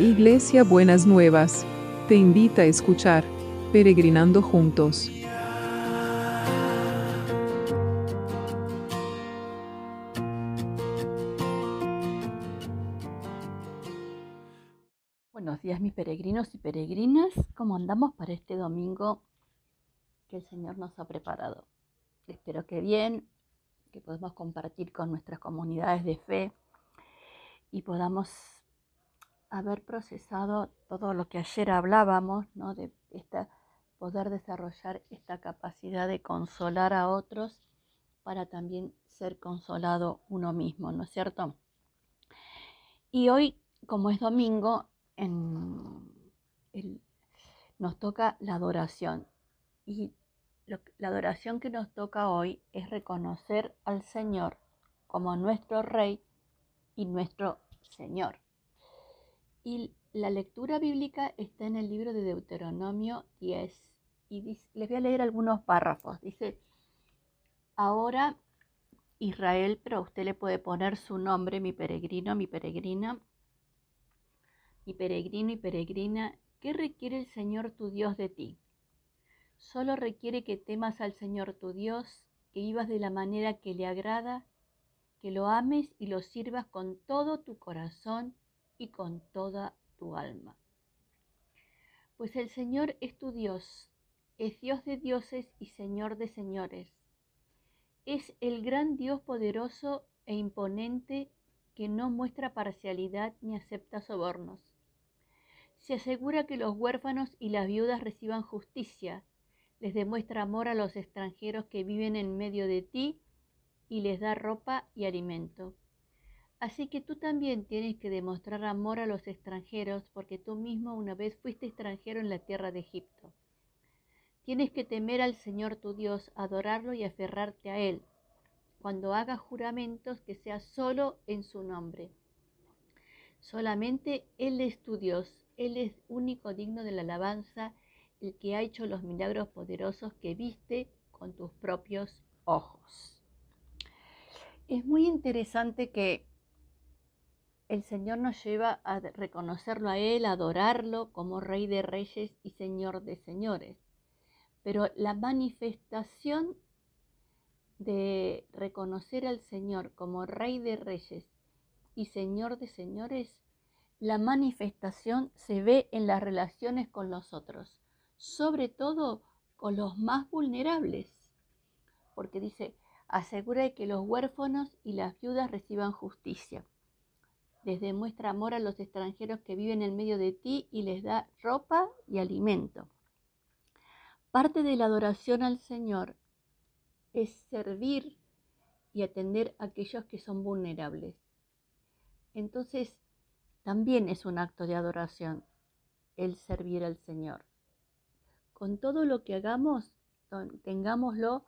Iglesia Buenas Nuevas, te invita a escuchar Peregrinando Juntos. Buenos días mis peregrinos y peregrinas, ¿cómo andamos para este domingo que el Señor nos ha preparado? Espero que bien, que podamos compartir con nuestras comunidades de fe y podamos haber procesado todo lo que ayer hablábamos, ¿no? de esta, poder desarrollar esta capacidad de consolar a otros para también ser consolado uno mismo, ¿no es cierto? Y hoy, como es domingo, nos toca la adoración. Y la adoración que nos toca hoy es reconocer al Señor como nuestro Rey y nuestro Señor. Y la lectura bíblica está en el libro de Deuteronomio 10. Y les voy a leer algunos párrafos. Dice, ahora Israel, pero usted le puede poner su nombre, mi peregrino, mi peregrina, mi peregrino y peregrina, ¿qué requiere el Señor tu Dios de ti? Solo requiere que temas al Señor tu Dios, que vivas de la manera que le agrada, que lo ames y lo sirvas con todo tu corazón y con toda tu alma. Pues el Señor es tu Dios, es Dios de dioses y Señor de señores. Es el gran Dios poderoso e imponente que no muestra parcialidad ni acepta sobornos. Se asegura que los huérfanos y las viudas reciban justicia, les demuestra amor a los extranjeros que viven en medio de ti y les da ropa y alimento. Así que tú también tienes que demostrar amor a los extranjeros porque tú mismo una vez fuiste extranjero en la tierra de Egipto. Tienes que temer al Señor tu Dios, adorarlo y aferrarte a Él. Cuando hagas juramentos, que sea solo en su nombre. Solamente Él es tu Dios, Él es único digno de la alabanza, el que ha hecho los milagros poderosos que viste con tus propios ojos. Es muy interesante que el Señor nos lleva a reconocerlo a Él, a adorarlo como Rey de Reyes y Señor de Señores. Pero la manifestación de reconocer al Señor como Rey de Reyes y Señor de Señores, la manifestación se ve en las relaciones con los otros, sobre todo con los más vulnerables. Porque dice, asegura que los huérfanos y las viudas reciban justicia les demuestra amor a los extranjeros que viven en medio de ti y les da ropa y alimento. Parte de la adoración al Señor es servir y atender a aquellos que son vulnerables. Entonces, también es un acto de adoración el servir al Señor. Con todo lo que hagamos, tengámoslo,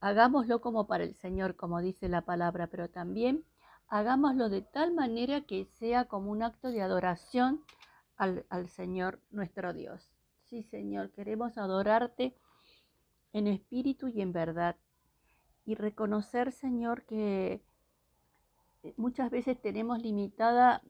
hagámoslo como para el Señor, como dice la palabra, pero también hagámoslo de tal manera que sea como un acto de adoración al, Señor nuestro Dios. Sí, Señor, queremos adorarte en espíritu y en verdad. Y reconocer, Señor, que muchas veces tenemos limitada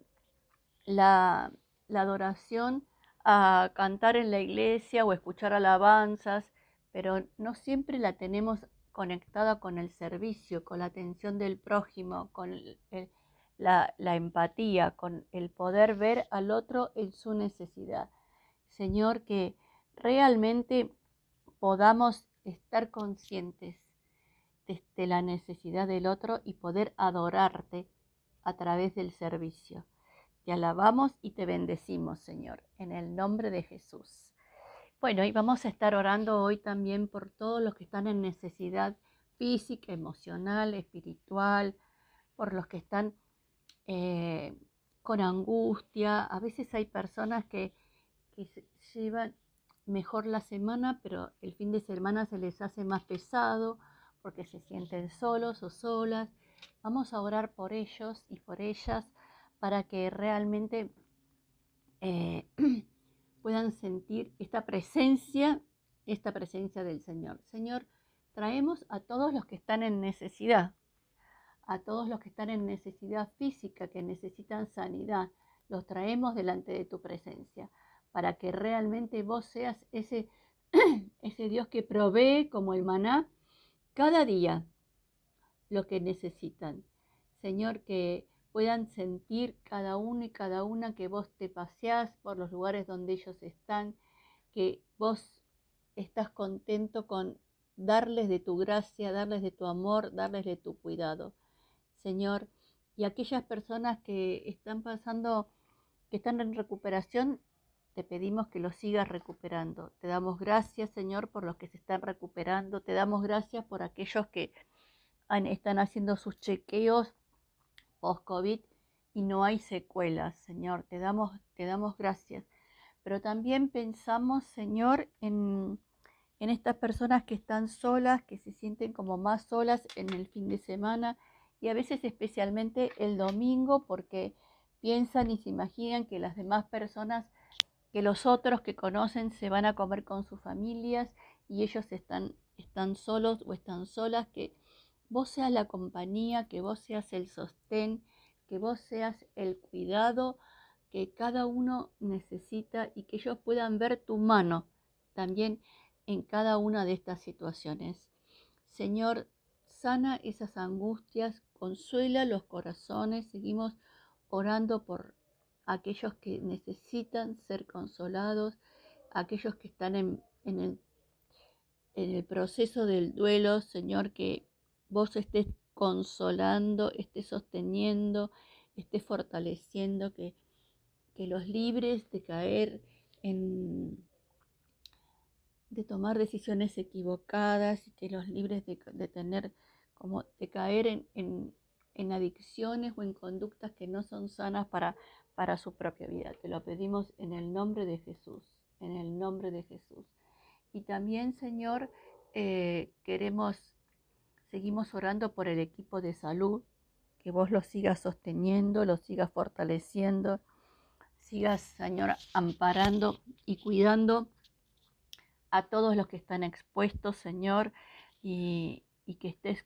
la, la adoración a cantar en la iglesia o escuchar alabanzas, pero no siempre la tenemos conectada con el servicio, con la atención del prójimo, con la, empatía, con el poder ver al otro en su necesidad. Señor, que realmente podamos estar conscientes de la necesidad del otro y poder adorarte a través del servicio. Te alabamos y te bendecimos, Señor, en el nombre de Jesús. Bueno, y vamos a estar orando hoy también por todos los que están en necesidad física, emocional, espiritual, por los que están eh, con angustia. A veces hay personas que, que llevan mejor la semana, pero el fin de semana se les hace más pesado porque se sienten solos o solas. Vamos a orar por ellos y por ellas para que realmente eh, puedan sentir esta presencia, esta presencia del Señor. Señor, traemos a todos los que están en necesidad, a todos los que están en necesidad física, que necesitan sanidad. los traemos delante de tu presencia, para que realmente vos seas ese, ese Dios que provee como el maná cada día lo que necesitan. Señor, que puedan sentir cada uno y cada una que vos te paseás por los lugares donde ellos están, que vos estás contento con darles de tu gracia, darles de tu amor, darles de tu cuidado. Señor, y aquellas personas que están pasando, que están en recuperación, te pedimos que los sigas recuperando. Te damos gracias, Señor, por los que se están recuperando. Te damos gracias por aquellos que están haciendo sus chequeos post-COVID y no hay secuelas, Señor. Te damos, te damos gracias. Pero también pensamos, Señor, en, en estas personas que están solas, que se sienten como más solas en el fin de semana y a veces especialmente el domingo porque piensan y se imaginan que las demás personas, que los otros que conocen se van a comer con sus familias y ellos están, están solos o están solas, que vos seas la compañía, que vos seas el sostén, que vos seas el cuidado que cada uno necesita y que ellos puedan ver tu mano también en cada una de estas situaciones. Señor, sana esas angustias, consuela los corazones, seguimos orando por aquellos que necesitan ser consolados, aquellos que están en, el, en el proceso del duelo, Señor, que vos estés consolando, estés sosteniendo, estés fortaleciendo, que, que los libres de caer en de tomar decisiones equivocadas y que los libres de, de tener como de caer en, en, adicciones o en conductas que no son sanas para, para su propia vida. Te lo pedimos en el nombre de Jesús, en el nombre de Jesús. Y también, Señor, eh, queremos, seguimos orando por el equipo de salud, que vos lo sigas sosteniendo, lo sigas fortaleciendo, sigas, Señor, amparando y cuidando a todos los que están expuestos, Señor, y, que estés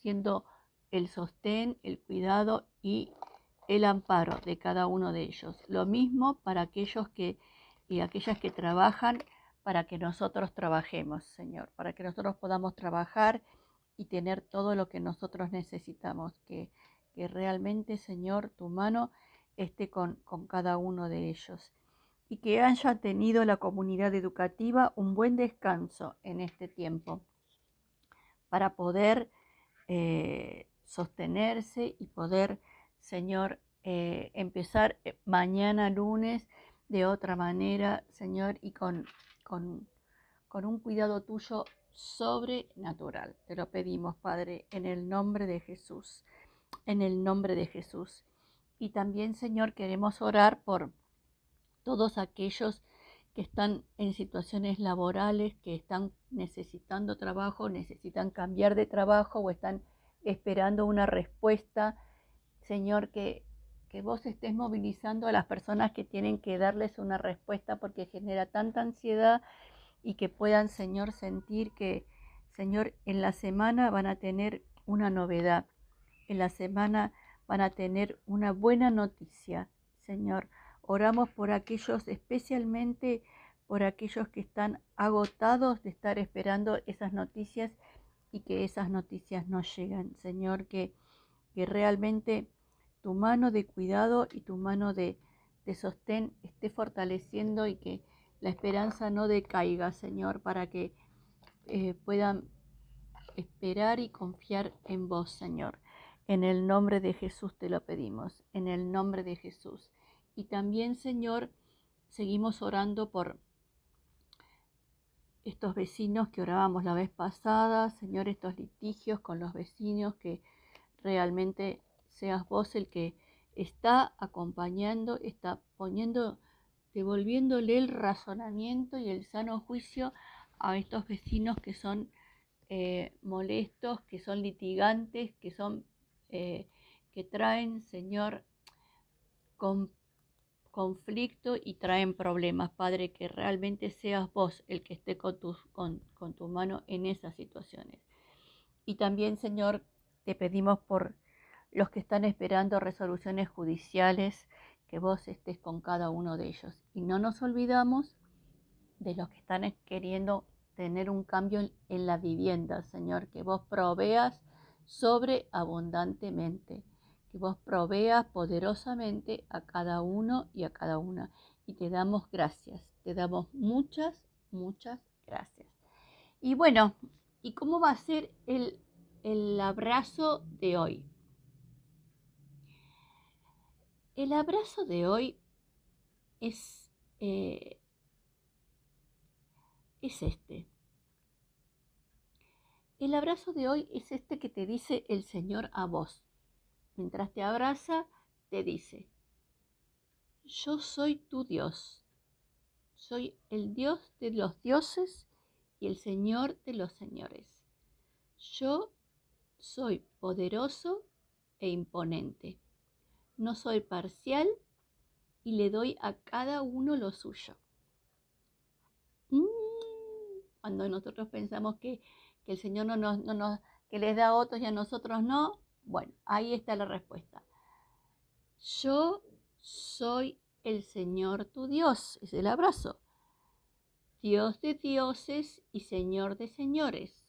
siendo el sostén, el cuidado y el amparo de cada uno de ellos. Lo mismo para aquellos que y aquellas que trabajan para que nosotros trabajemos, Señor, para que nosotros podamos trabajar y tener todo lo que nosotros necesitamos, que, que realmente, Señor, tu mano esté con, con cada uno de ellos. Y que haya tenido la comunidad educativa un buen descanso en este tiempo para poder eh, sostenerse y poder, Señor, eh, empezar eh, mañana lunes de otra manera, Señor, y con, con, con un cuidado tuyo sobrenatural. Te lo pedimos, Padre, en el nombre de Jesús, en el nombre de Jesús. Y también, Señor, queremos orar por todos aquellos que están en situaciones laborales, que están necesitando trabajo, necesitan cambiar de trabajo o están esperando una respuesta. Señor, que, que vos estés movilizando a las personas que tienen que darles una respuesta porque genera tanta ansiedad y que puedan, Señor, sentir que, Señor, en la semana van a tener una novedad, en la semana van a tener una buena noticia, Señor Oramos por aquellos, especialmente por aquellos que están agotados de estar esperando esas noticias y que esas noticias no llegan. Señor, que, que realmente tu mano de cuidado y tu mano de, de sostén esté fortaleciendo y que la esperanza no decaiga, Señor, para que eh, puedan esperar y confiar en vos, Señor. En el nombre de Jesús te lo pedimos, en el nombre de Jesús. Y también, Señor, seguimos orando por estos vecinos que orábamos la vez pasada, Señor, estos litigios con los vecinos, que realmente seas vos el que está acompañando, está poniendo, devolviéndole el razonamiento y el sano juicio a estos vecinos que son eh, molestos, que son litigantes, que son eh, que traen, Señor, con conflicto y traen problemas. Padre, que realmente seas vos el que esté con, con tu mano en esas situaciones. Y también, Señor, te pedimos por los que están esperando resoluciones judiciales que vos estés con cada uno de ellos. Y no nos olvidamos de los que están queriendo tener un cambio en la vivienda, Señor, que vos proveas sobreabundantemente, que vos proveas poderosamente a cada uno y a cada una. Y te damos gracias, te damos muchas, muchas gracias. Y bueno, ¿y cómo va a ser el, el abrazo de hoy? El abrazo de hoy es eh, es este. El abrazo de hoy es este que te dice el Señor a vos. Mientras te abraza, te dice, yo soy tu Dios. Soy el Dios de los dioses y el Señor de los señores. Yo soy poderoso e imponente. No soy parcial y le doy a cada uno lo suyo. Mm, cuando nosotros pensamos que, el Señor no nos, no nos, que les da a otros y a nosotros no, bueno, ahí está la respuesta. Yo soy el Señor tu Dios, es el abrazo. Dios de dioses y Señor de señores.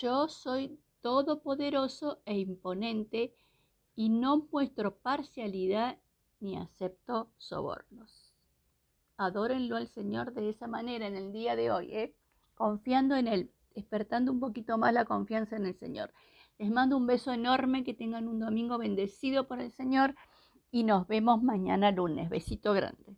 Yo soy todopoderoso e imponente y no muestro parcialidad ni acepto sobornos adórenlo al Señor de esa manera en el día de hoy, ¿eh? confiando en Él, despertando un poquito más la confianza en el Señor. Les mando un beso enorme, que tengan un domingo bendecido por el Señor y nos vemos mañana lunes. Besito grande.